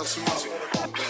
house music.